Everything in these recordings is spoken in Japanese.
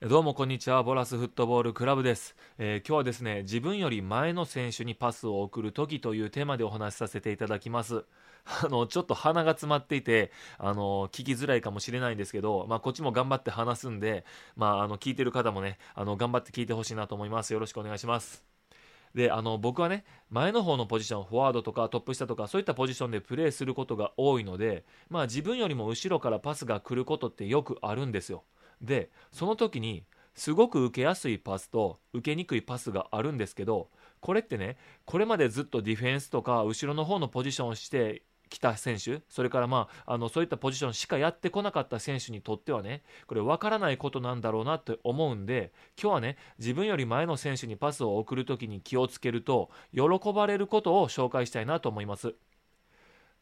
どうもこんにちは。ボラスフットボールクラブです、えー今日はですね自分より前の選手にパスを送る時というテーマでお話しさせていただきます。あのちょっと鼻が詰まっていてあの聞きづらいかもしれないんですけど、まあ、こっちも頑張って話すんで、まあ、あの聞いてる方もねあの頑張って聞いてほしいなと思います。よろしくお願いします。であの僕はね前の方のポジションフォワードとかトップ下とかそういったポジションでプレーすることが多いので、まあ、自分よりも後ろからパスが来ることってよくあるんですよ。でその時にすごく受けやすいパスと受けにくいパスがあるんですけどこれってねこれまでずっとディフェンスとか後ろの方のポジションをしてきた選手それからまああのそういったポジションしかやってこなかった選手にとってはねこれ分からないことなんだろうなって思うんで今日はね自分より前の選手にパスを送る時に気をつけると喜ばれることを紹介したいなと思います。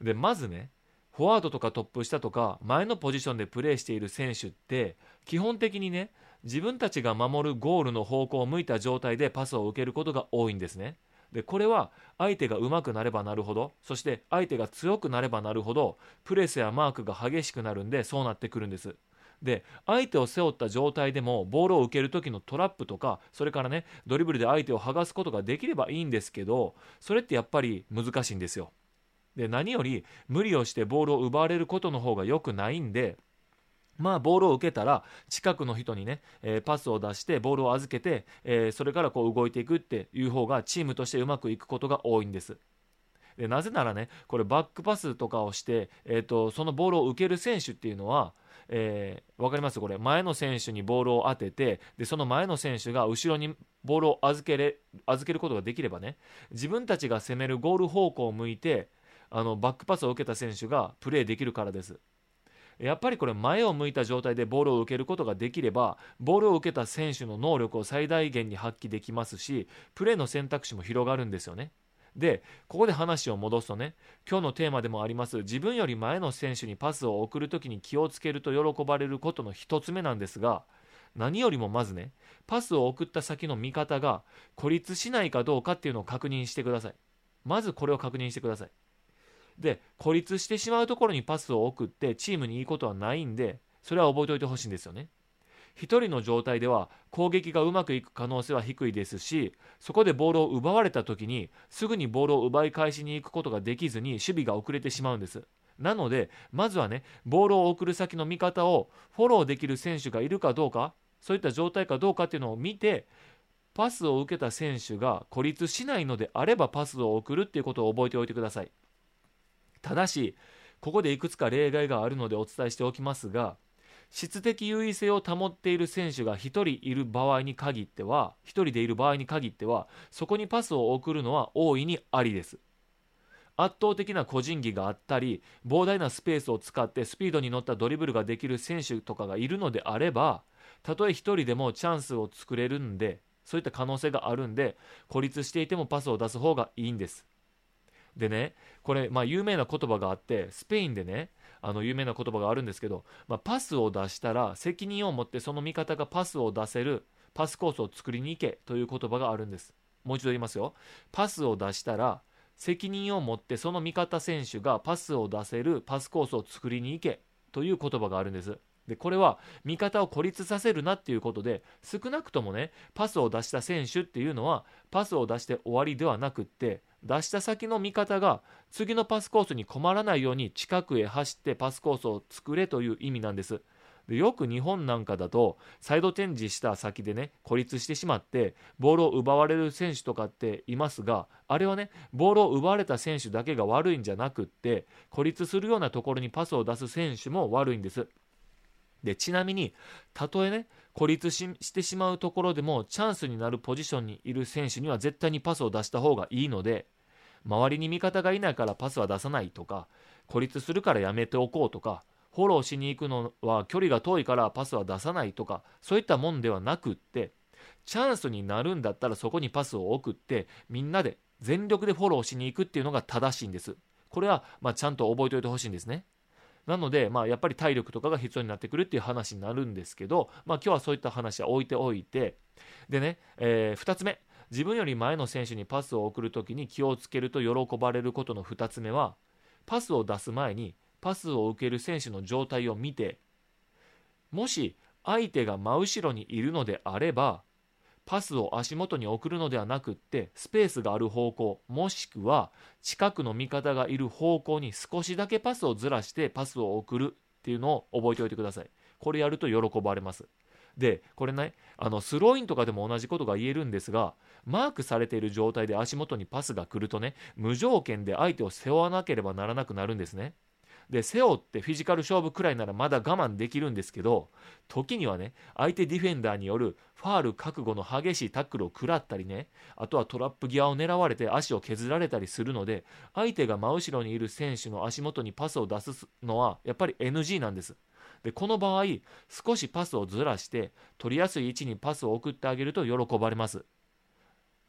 でまずねフォワードとかトップ下とか前のポジションでプレーしている選手って基本的にね自分たちが守るゴールの方向を向いた状態でパスを受けることが多いんですね。でこれは相手が上手くなればなるほどそして相手が強くなればなるほどプレスやマークが激しくなるんでそうなってくるんです。で相手を背負った状態でもボールを受ける時のトラップとかそれからねドリブルで相手を剥がすことができればいいんですけどそれってやっぱり難しいんですよ。で何より無理をしてボールを奪われることの方が良くないんでまあ、ボールを受けたら近くの人にね、えーパスを出してボールを預けて、えーそれからこう動いていくっていう方がチームとしてうまくいくことが多いんです。でなぜならねこれバックパスとかをして、えー、とそのボールを受ける選手っていうのは、えー、わかります？これ前の選手にボールを当ててでその前の選手が後ろにボールを預けれ預けることができればね自分たちが攻めるゴール方向を向いてあのバックパスを受けた選手がプレーできるからです。やっぱりこれ前を向いた状態でボールを受けることができればボールを受けた選手の能力を最大限に発揮できますしプレーの選択肢も広がるんですよね。でここで話を戻すとね今日のテーマでもあります自分より前の選手にパスを送るときに気をつけると喜ばれることの一つ目なんですが何よりもまずねパスを送った先の味方が孤立しないかどうかっていうのを確認してくださいまずこれを確認してくださいで孤立してしまうところにパスを送ってチームにいいことはないんでそれは覚えておいてほしいんですよね。一人の状態では攻撃がうまくいく可能性は低いですしそこでボールを奪われた時にすぐにボールを奪い返しに行くことができずに守備が遅れてしまうんです。なのでまずはねボールを送る先の味方をフォローできる選手がいるかどうかそういった状態かどうかっていうのを見てパスを受けた選手が孤立しないのであればパスを送るっていうことを覚えておいてください。ただしここでいくつか例外があるのでお伝えしておきますが質的優位性を保っている選手が1人いる場合に限っては1人でいる場合に限ってはそこにパスを送るのは大いにありです。圧倒的な個人技があったり膨大なスペースを使ってスピードに乗ったドリブルができる選手とかがいるのであればたとえ1人でもチャンスを作れるんでそういった可能性があるんで孤立していてもパスを出す方がいいんです。でねこれ、まあ、有名な言葉があってスペインでねあの有名な言葉があるんですけど、まあ、パスを出したら責任を持ってその味方がパスを出せるパスコースを作りに行けという言葉があるんです。もう一度言いますよ。パスを出したら責任を持ってその味方選手がパスを出せるパスコースを作りに行けという言葉があるんです。でこれは味方を孤立させるなっていうことで少なくともねパスを出した選手っていうのはパスを出して終わりではなくって出した先の味方が次のパスコースに困らないように近くへ走ってパスコースを作れという意味なんです。でよく日本なんかだとサイドチェンジした先でね孤立してしまってボールを奪われる選手とかっていますがあれはねボールを奪われた選手だけが悪いんじゃなくって孤立するようなところにパスを出す選手も悪いんです。でちなみにたとえね孤立してしまうところでもチャンスになるポジションにいる選手には絶対にパスを出した方がいいので周りに味方がいないからパスは出さないとか孤立するからやめておこうとかフォローしに行くのは距離が遠いからパスは出さないとかそういったもんではなくってチャンスになるんだったらそこにパスを送ってみんなで全力でフォローしに行くっていうのが正しいんです。これはまあちゃんと覚えておいてほしいんですね。なので、まあ、やっぱり体力とかが必要になってくるっていう話になるんですけど、まあ、今日はそういった話は置いておいてでね、え2つ目。自分より前の選手にパスを送るときに気をつけると喜ばれることの2つ目はパスを出す前にパスを受ける選手の状態を見てもし相手が真後ろにいるのであればパスを足元に送るのではなくってスペースがある方向もしくは近くの味方がいる方向に少しだけパスをずらしてパスを送るっていうのを覚えておいてください。これやると喜ばれます。でこれねあのスローインとかでも同じことが言えるんですがマークされている状態で足元にパスが来るとね無条件で相手を背負わなければならなくなるんですね。で背負ってフィジカル勝負くらいならまだ我慢できるんですけど時にはね相手ディフェンダーによるファール覚悟の激しいタックルを食らったりねあとはトラップ際を狙われて足を削られたりするので相手が真後ろにいる選手の足元にパスを出すのはやっぱり NG なんです。でこの場合少しパスをずらして取りやすい位置にパスを送ってあげると喜ばれます。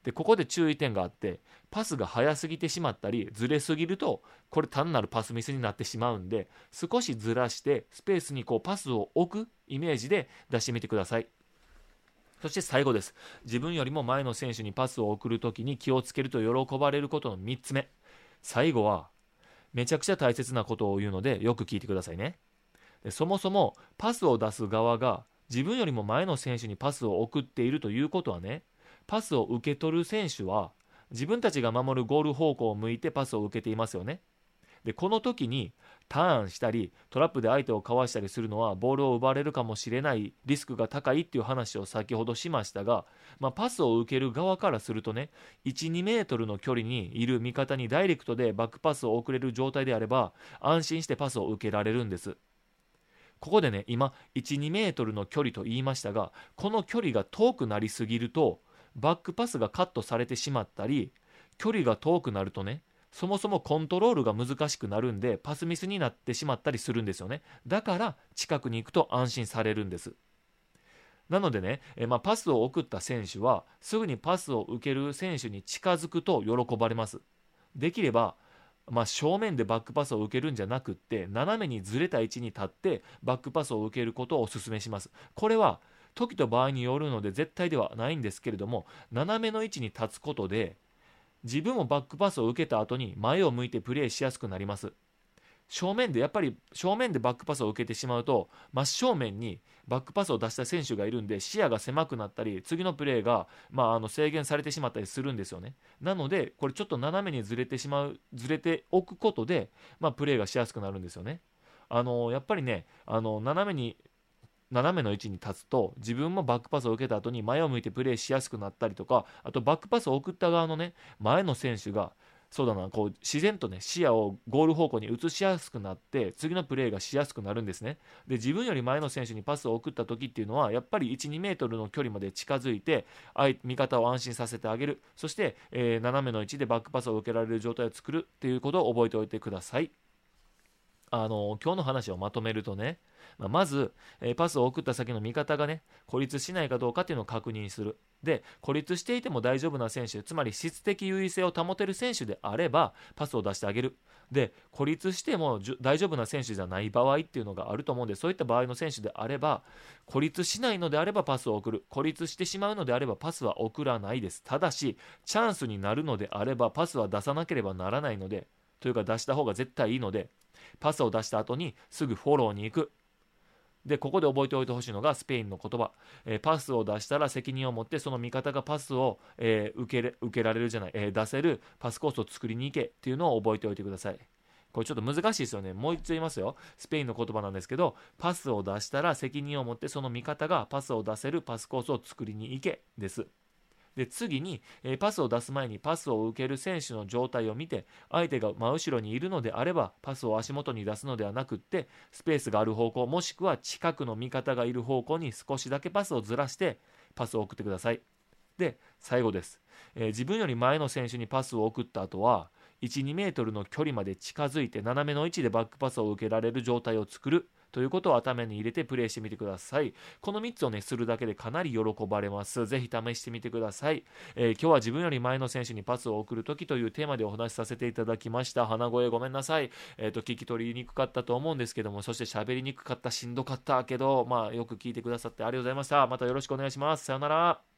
でここで注意点があってパスが速すぎてしまったりずれすぎるとこれ単なるパスミスになってしまうんで少しずらしてスペースにこうパスを置くイメージで出してみてください。そして最後です。自分よりも前の選手にパスを送るときに気をつけると喜ばれることの3つ目。最後はめちゃくちゃ大切なことを言うのでよく聞いてくださいね。でそもそもパスを出す側が自分よりも前の選手にパスを送っているということはねパスを受け取る選手は自分たちが守るゴール方向を向いてパスを受けていますよね。でこの時にターンしたりトラップで相手をかわしたりするのはボールを奪われるかもしれないリスクが高いっていう話を先ほどしましたが、まあ、パスを受ける側からするとね12メートルの距離にいる味方にダイレクトでバックパスを送れる状態であれば安心してパスを受けられるんです。ここでね今12メートルの距離と言いましたがこの距離が遠くなりすぎるとバックパスがカットされてしまったり距離が遠くなるとねそもそもコントロールが難しくなるんでパスミスになってしまったりするんですよね。だから近くに行くと安心されるんです。なのでね、えまあ、パスを送った選手はすぐにパスを受ける選手に近づくと喜ばれます。できればまあ、正面でバックパスを受けるんじゃなくって斜めにずれた位置に立ってバックパスを受けることをお勧めします。これは時と場合によるので絶対ではないんですけれども斜めの位置に立つことで自分もバックパスを受けた後に前を向いてプレーしやすくなります。正面でやっぱり正面でバックパスを受けてしまうと真正面にバックパスを出した選手がいるんで視野が狭くなったり次のプレーが、まあ、あの制限されてしまったりするんですよね。なのでこれちょっと斜めにずれてしまうずれておくことで、まあ、プレーがしやすくなるんですよね。あのやっぱりねあの斜めに斜めの位置に立つと自分もバックパスを受けた後に前を向いてプレーしやすくなったりとかあとバックパスを送った側のね前の選手がそうだなこう自然とね視野をゴール方向に移しやすくなって次のプレーがしやすくなるんですね。で自分より前の選手にパスを送った時っていうのはやっぱり12メートルの距離まで近づいて味方を安心させてあげる。そして、えー、斜めの位置でバックパスを受けられる状態を作るっていうことを覚えておいてください。あの今日の話をまとめるとね、ま、まず、え、パスを送った先の味方がね孤立しないかどうかっていうのを確認する。で孤立していても大丈夫な選手つまり質的優位性を保てる選手であればパスを出してあげる。で孤立しても大丈夫な選手じゃない場合っていうのがあると思うんでそういった場合の選手であれば孤立しないのであればパスを送る。孤立してしまうのであればパスは送らないです。ただしチャンスになるのであればパスは出さなければならないのでというか出した方が絶対いいのでパスを出した後にすぐフォローに行く。で、ここで覚えておいてほしいのがスペインの言葉。えー、パスを出したら責任を持ってその味方がパスを、えー、受け受けられるじゃない、えー、出せるパスコースを作りに行けっていうのを覚えておいてください。これちょっと難しいですよね。もう一度言いますよ。スペインの言葉なんですけど、パスを出したら責任を持ってその味方がパスを出せるパスコースを作りに行けです。で次に、えー、パスを出す前にパスを受ける選手の状態を見て相手が真後ろにいるのであればパスを足元に出すのではなくってスペースがある方向もしくは近くの味方がいる方向に少しだけパスをずらしてパスを送ってください。で最後です、えー、自分より前の選手にパスを送った後は12メートルの距離まで近づいて斜めの位置でバックパスを受けられる状態を作る。ということを頭に入れてプレイしてみてください。この3つをね、するだけでかなり喜ばれます。ぜひ試してみてください。えー、今日は自分より前の選手にパスを送るときというテーマでお話しさせていただきました。鼻声ごめんなさい。えっ、ー、と、聞き取りにくかったと思うんですけども、そして喋りにくかった、しんどかったけど、まあ、よく聞いてくださってありがとうございました。またよろしくお願いします。さよなら。